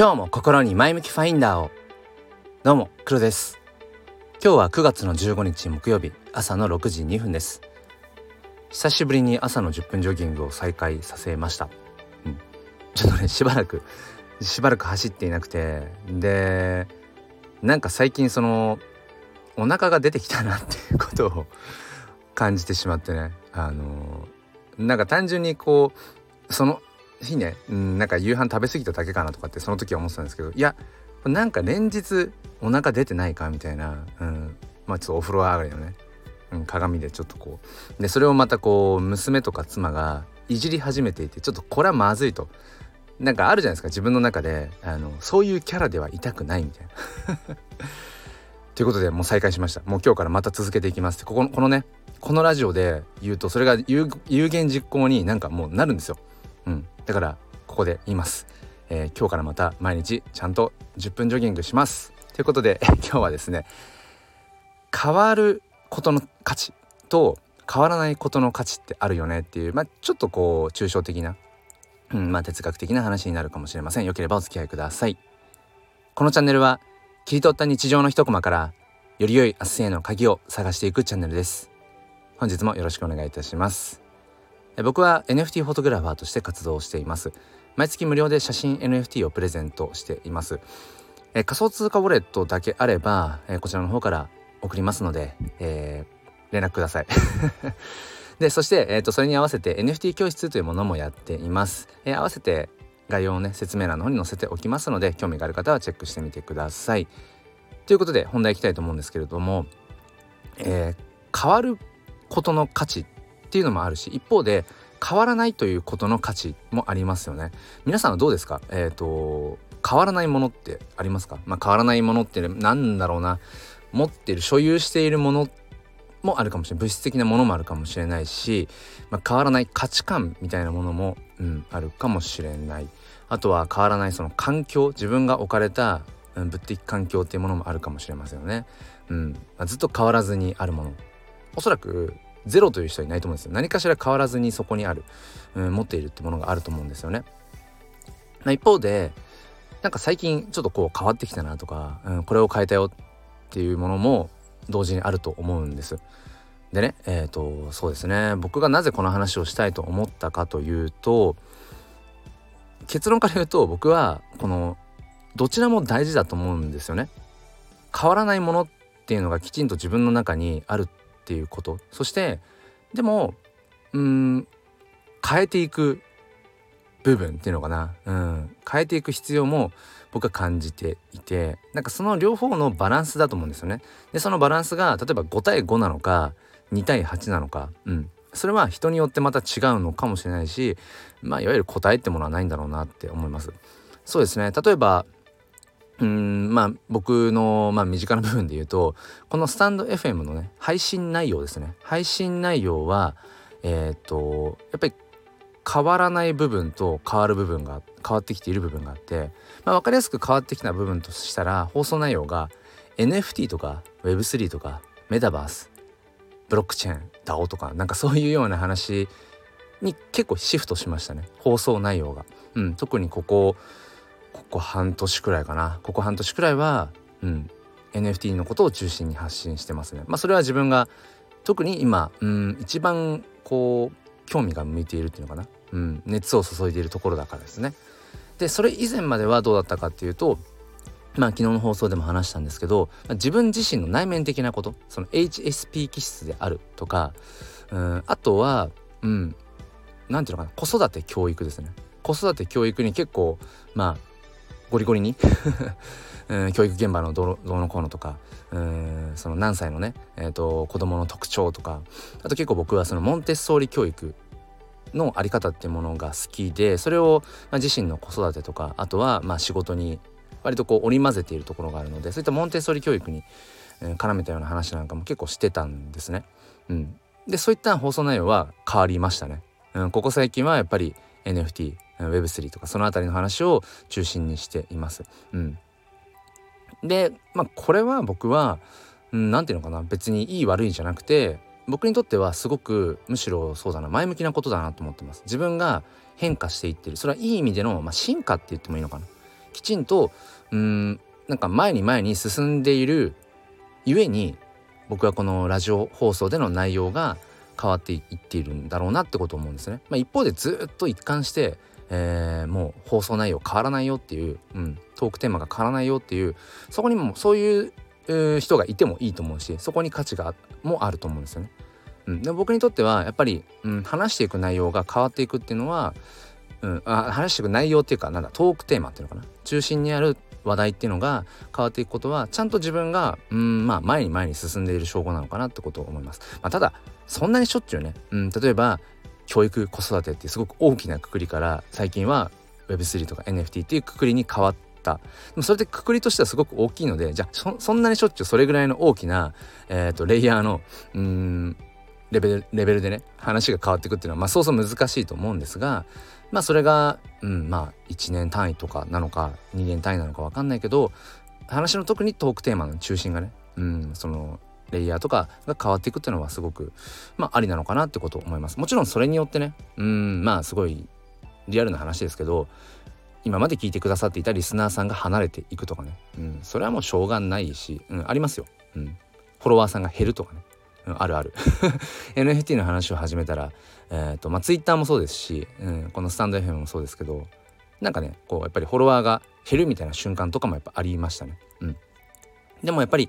今日も心に前向きファインダーを。どうも黒です。今日は9月の15日木曜日朝の6時2分です。久しぶりに朝の10分ジョギングを再開させました、うん、ちょっとねしばらくしばらく走っていなくてでなんか最近そのお腹が出てきたなっていうことを感じてしまってね。あのなんか単純にこうその日ね、うん、なんか夕飯食べ過ぎただけかなとかってその時は思ってたんですけどいやなんか連日お腹出てないかみたいな、うん、まあちょっとお風呂上がりのね、うん、鏡でちょっとこう。でそれをまたこう娘とか妻がいじり始めていてちょっとこれはまずいと。なんかあるじゃないですか自分の中であのそういうキャラではいたくないみたいな。ということでもう再開しました。もう今日からまた続けていきますって。ここのこのねこのラジオで言うとそれが有言実行になんかもうなるんですよ。うん、だからここで言います、えー、今日からまた毎日ちゃんと10分ジョギングします。ということで 今日はですね変わることの価値と変わらないことの価値ってあるよねっていうまあちょっとこう抽象的な、うんまあ、哲学的な話になるかもしれません。よければお付き合いください。このチャンネルは切り取った日常の一コマからより良い明日への鍵を探していくチャンネルです。本日もよろしくお願いいたします。僕は NFT フォトグラファーとして活動しています。毎月無料で写真 NFT をプレゼントしています。え仮想通貨ウォレットだけあれば、えこちらの方から送りますので、えー、連絡ください。でそして、えーと、それに合わせて NFT 教室というものもやっています、えー、合わせて概要をね説明欄の方に載せておきますので興味がある方はチェックしてみてください。ということで本題いきたいと思うんですけれども、えー、変わることの価値っっていうのもあるし一方で変わらないということの価値もありますよね。皆さんはどうですか？えっ、ー、と変わらないものってありますか？まあ変わらないものって何だろうな。持っている所有しているものもあるかもしれない。物質的なものもあるかもしれないし、まあ、変わらない価値観みたいなものも、うん、あるかもしれない。あとは変わらないその環境自分が置かれた、うん、物的環境っていうものもあるかもしれませんよね、うんまあ、ずっと変わらずにあるもの。おそらくゼロという人はいないと思うんですよ。何かしら変わらずにそこにある、うん、持っているってものがあると思うんですよね、まあ、一方でなんか最近ちょっとこう変わってきたなとか、うん、これを変えたよっていうものも同時にあると思うんです。でねえっ、ー、とそうですね。僕がなぜこの話をしたいと思ったかというと結論から言うと僕はこのどちらも大事だと思うんですよね。変わらないものっていうのがきちんと自分の中にあるっていうこと。そしてでもうん変えていく部分っていうのかな、うん、変えていく必要も僕は感じていてなんかその両方のバランスだと思うんですよね。でそのバランスが例えば5対5なのか2対8なのか、うん、それは人によってまた違うのかもしれないしまあいわゆる答えってものはないんだろうなって思います。そうですね。例えばうんまあ僕の、まあ、身近な部分で言うとこのスタンド FM のね配信内容ですね配信内容はえっ、とやっぱり変わらない部分と変わる部分が変わってきている部分があって、まあ、分かりやすく変わってきた部分としたら放送内容が NFT とか Web3 とかメタバースブロックチェーン DAO とかなんかそういうような話に結構シフトしましたね放送内容が。うん、特にここここ半年くらいかなここ半年くらいは、うん、NFT のことを中心に発信してますね。まあ、それは自分が特に今、うん、一番こう興味が向いているっていうのかな、うん、熱を注いでいるところだからですね。でそれ以前まではどうだったかっていうとまあ昨日の放送でも話したんですけど、まあ、自分自身の内面的なことその HSP 気質であるとか、うん、あとはうん何ていうのかな子育て教育ですね子育て教育に結構まあゴリゴリに、教育現場のどうのこうのとかうんその何歳のね、えーと、子供の特徴とかあと結構僕はそのモンテッソーリ教育のあり方っていうものが好きでそれを、まあ、自身の子育てとかあとはまあ仕事に割とこう織り交ぜているところがあるのでそういったモンテッソーリ教育に、絡めたような話なんかも結構してたんですね。うん、でそういった放送内容は変わりましたね。うん、ここ最近はやっぱり NFT Web3 とかその辺りの話を中心にしています。うん、でまあこれは僕は何、うん、て言うのかな別にいい悪いじゃなくて僕にとってはすごくむしろそうだな前向きなことだなと思ってます。自分が変化していってるそれはいい意味での、まあ、進化って言ってもいいのかな。きちんとうんなんか前に前に進んでいるゆえに僕はこのラジオ放送での内容が変わっていっているんだろうなってことを思うんですね。まあ、一方でずっと一貫して、えー、もう放送内容変わらないよっていう、うん、トークテーマが変わらないよっていうそこにもそういう人がいてもいいと思うしそこに価値がもあると思うんですよね。うん、で僕にとってはやっぱり、うん、話していく内容が変わっていくっていうのは、うん、あ話していく内容っていうかなんだトークテーマっていうのかな中心にある話題っていうのが変わっていくことはちゃんと自分がうんまあ前に前に進んでいる証拠なのかなってことを思います。まあ、ただそんなにしょっちゅうね、うん、例えば教育子育てってすごく大きなくくりから最近は Web3 とか NFT っていうくくりに変わったでもそれでくくりとしてはすごく大きいのでじゃあそんなにしょっちゅうそれぐらいの大きな、えーと、レイヤーのうんレベルレベルでね話が変わっていくっていうのはまあそうそう難しいと思うんですがまあそれが、うん、まあ1年単位とかなのか2年単位なのか分かんないけど話の特にトークテーマの中心がね、うん、そのレイヤーとかが変わっていくっていうのはすごくまあありなのかなってことを思います。もちろんそれによってねうんまあすごいリアルな話ですけど今まで聞いてくださっていたリスナーさんが離れていくとかね、うん、それはもうしょうがないし、うん、ありますよ、うん、フォロワーさんが減るとかね、うん、あるある。NFT の話を始めたらえっ、ー、とまあ Twitter もそうですし、うん、このスタンド FM もそうですけどなんかねこうやっぱりフォロワーが減るみたいな瞬間とかもやっぱありましたね。うん、でもやっぱり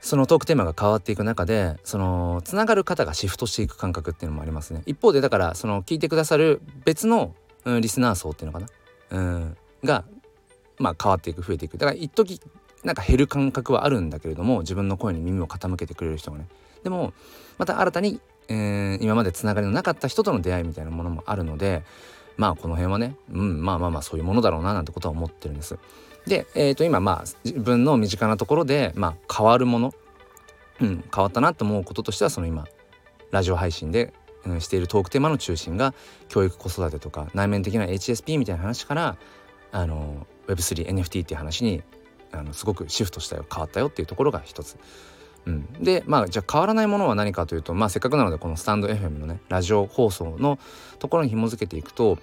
そのトークテーマが変わっていく中でそのつながる方がシフトしていく感覚っていうのもありますね。一方でだからその聞いてくださる別の、うん、リスナー層っていうのかな、うん、がまあ変わっていく増えていく。だから一時なんか減る感覚はあるんだけれども自分の声に耳を傾けてくれる人がね。でもまた新たにえー、今までつながりのなかった人との出会いみたいなものもあるのでまあこの辺はね、うん、まあまあまあそういうものだろうななんてことは思ってるんです。で、えー、と今まあ自分の身近なところで、まあ、変わるもの、うん、変わったなと思うこととしてはその今ラジオ配信で、うん、しているトークテーマの中心が教育子育てとか内面的な HSP みたいな話からあの Web3NFT っていう話にあのすごくシフトしたよ変わったよっていうところが一つ。うん、でまあじゃあ変わらないものは何かというとまあせっかくなのでこのスタンド FM のねラジオ放送のところに紐づけていくと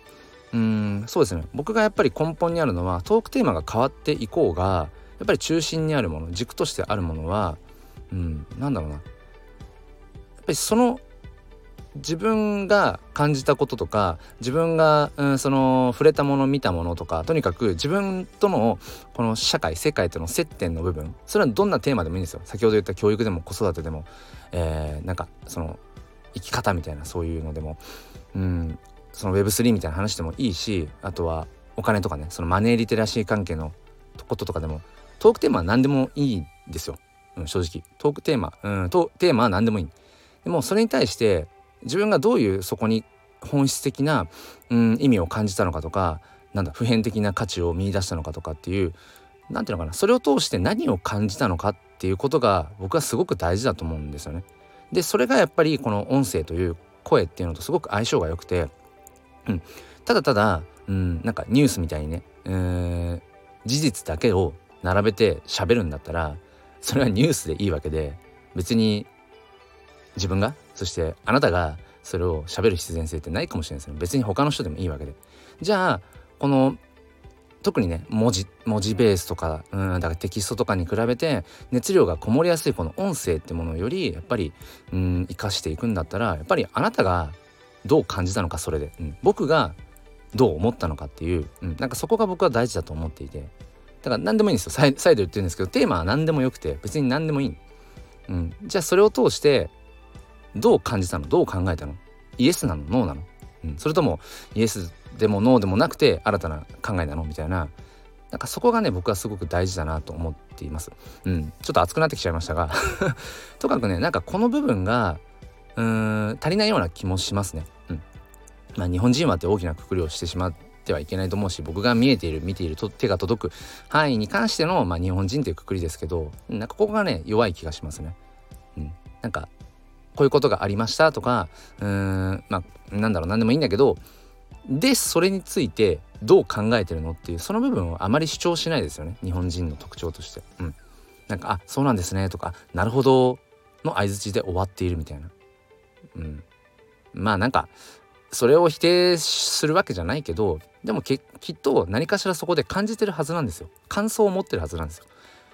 うんそうですね。僕がやっぱり根本にあるのはトークテーマが変わっていこうがやっぱり中心にあるもの軸としてあるものはうんなんだろうな。やっぱりその自分が感じたこととか自分が、うん、その触れたもの見たものとかとにかく自分とのこの社会世界との接点の部分それはどんなテーマでもいいんですよ。先ほど言った教育でも子育てでも、えー、なんかその生き方みたいなそういうのでも、うん、その Web3 みたいな話でもいいしあとはお金とかねそのマネーリテラシー関係のこととかでもトークテーマは何でもいいんですよ、うん、正直。トークテーマ、うん、トテーマは何でもいい。でもそれに対して自分がどういうそこに本質的な、うん、意味を感じたのかとかなんだ普遍的な価値を見いだしたのかとかっていう何ていうのかなそれを通して何を感じたのかっていうことが僕はすごく大事だと思うんですよね。でそれがやっぱりこの音声という声っていうのとすごく相性が良くて、うん、ただただ、うん、なんかニュースみたいにね、えー、事実だけを並べて喋るんだったらそれはニュースでいいわけで別に自分が？そしてあなたがそれを喋る必然性ってないかもしれないですね。別に他の人でもいいわけで。じゃあこの特にね文字文字ベースとかうんだからテキストとかに比べて熱量がこもりやすいこの音声ってものよりやっぱりうん生かしていくんだったらやっぱりあなたがどう感じたのかそれで、うん、僕がどう思ったのかっていう、うん、なんかそこが僕は大事だと思っていて。だから何でもいいんですよ。再度言ってるんですけどテーマは何でもよくて別に何でもいい、うん、じゃあそれを通してどう感じたの？どう考えたの？イエスなの？ノーなの、うん、それともイエスでもノーでもなくて新たな考えなの？みたいな。なんかそこがね僕はすごく大事だなと思っています。うん、ちょっと熱くなってきちゃいましたが。とかくねなんかこの部分がうーん足りないような気もしますね。うん、まあ日本人はって大きなくくりをしてしまってはいけないと思うし僕が見えている見ていると手が届く範囲に関しての、まあ、日本人というくくりですけどなんかここがね弱い気がしますね。うん、なんかこういうことがありましたとかうーんまあなんだろう何でもいいんだけどでそれについてどう考えてるのっていうその部分をあまり主張しないですよね日本人の特徴として。うん、なんか「あそうなんですね」とか「なるほど」の相づちで終わっているみたいな。うん、まあなんかそれを否定するわけじゃないけどでもきっと何かしらそこで感じてるはずなんですよ感想を持ってるはずなんですよ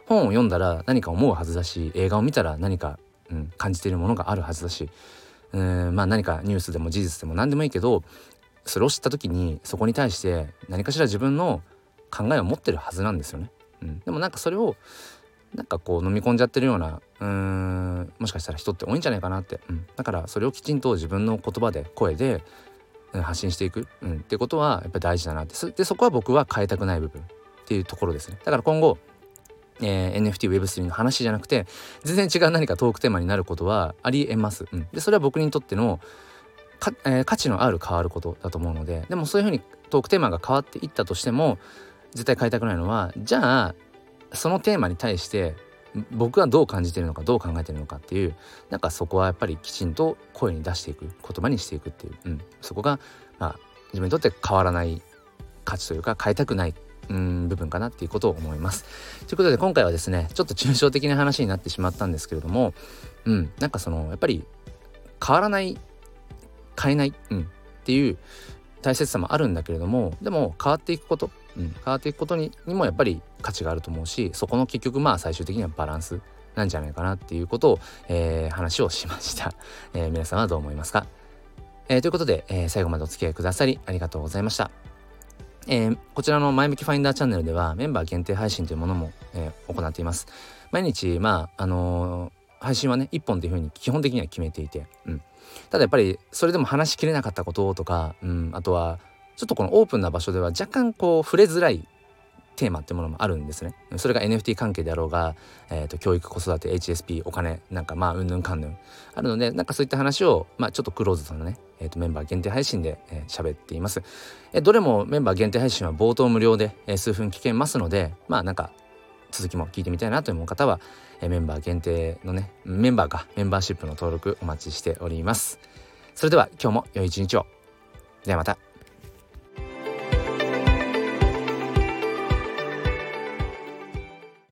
本を読んだら何か思うはずだし映画を見たら何か、うん、感じているものがあるはずだしうんまあ何かニュースでも事実でも何でもいいけどそれを知った時にそこに対して何かしら自分の考えを持ってるはずなんですよね。うん、でもなんかそれをなんかこう飲み込んじゃってるようなうーんもしかしたら人って多いんじゃないかなって、うん、だからそれをきちんと自分の言葉で声で、うん、発信していく、うん、ってことはやっぱり大事だなって。そでそこは僕は変えたくない部分っていうところですね。だから今後えー、NFTWeb3 の話じゃなくて全然違う何かトークテーマになることはありえます。うん、でそれは僕にとってのか、えー、価値のある変わることだと思うのででもそういうふうにトークテーマが変わっていったとしても絶対変えたくないのはじゃあそのテーマに対して僕がどう感じてるのかどう考えてるのかっていうなんかそこはやっぱりきちんと声に出していく言葉にしていくっていう、うん、そこが、まあ、自分にとって変わらない価値というか変えたくないうん部分かなっていうことを思います。ということで今回はですねちょっと抽象的な話になってしまったんですけれどもうんなんかそのやっぱり変わらない変えない、うん、っていう大切さもあるんだけれどもでも変わっていくこと、うん、変わっていくことににもやっぱり価値があると思うしそこの結局まあ最終的にはバランスなんじゃないかなっていうことを、えー、話をしました、えー、皆さんはどう思いますか、えー、ということで、え最後までお付き合いくださりありがとうございました。えー、こちらの前向きファインダーチャンネルではメンバー限定配信というものも、えー、行っています。毎日、まあ、あのー、配信はね、1本というふうに基本的には決めていて、うん。ただやっぱり、それでも話しきれなかったこととか、うん、あとは、ちょっとこのオープンな場所では若干こう触れづらいテーマってものもあるんですね。それが NFT 関係であろうが、えーと、教育子育て HSP お金なんかまあうんぬんかんぬんあるのでなんかそういった話をまあちょっとクローズドなね、えーと、メンバー限定配信で喋、えー、っています。えー、どれもメンバー限定配信は冒頭無料で、えー、数分聞けますのでまあなんか続きも聞いてみたいなと思う方は、えー、メンバー限定のねメンバーがメンバーシップの登録お待ちしております。それでは今日も良い一日を。ではまた。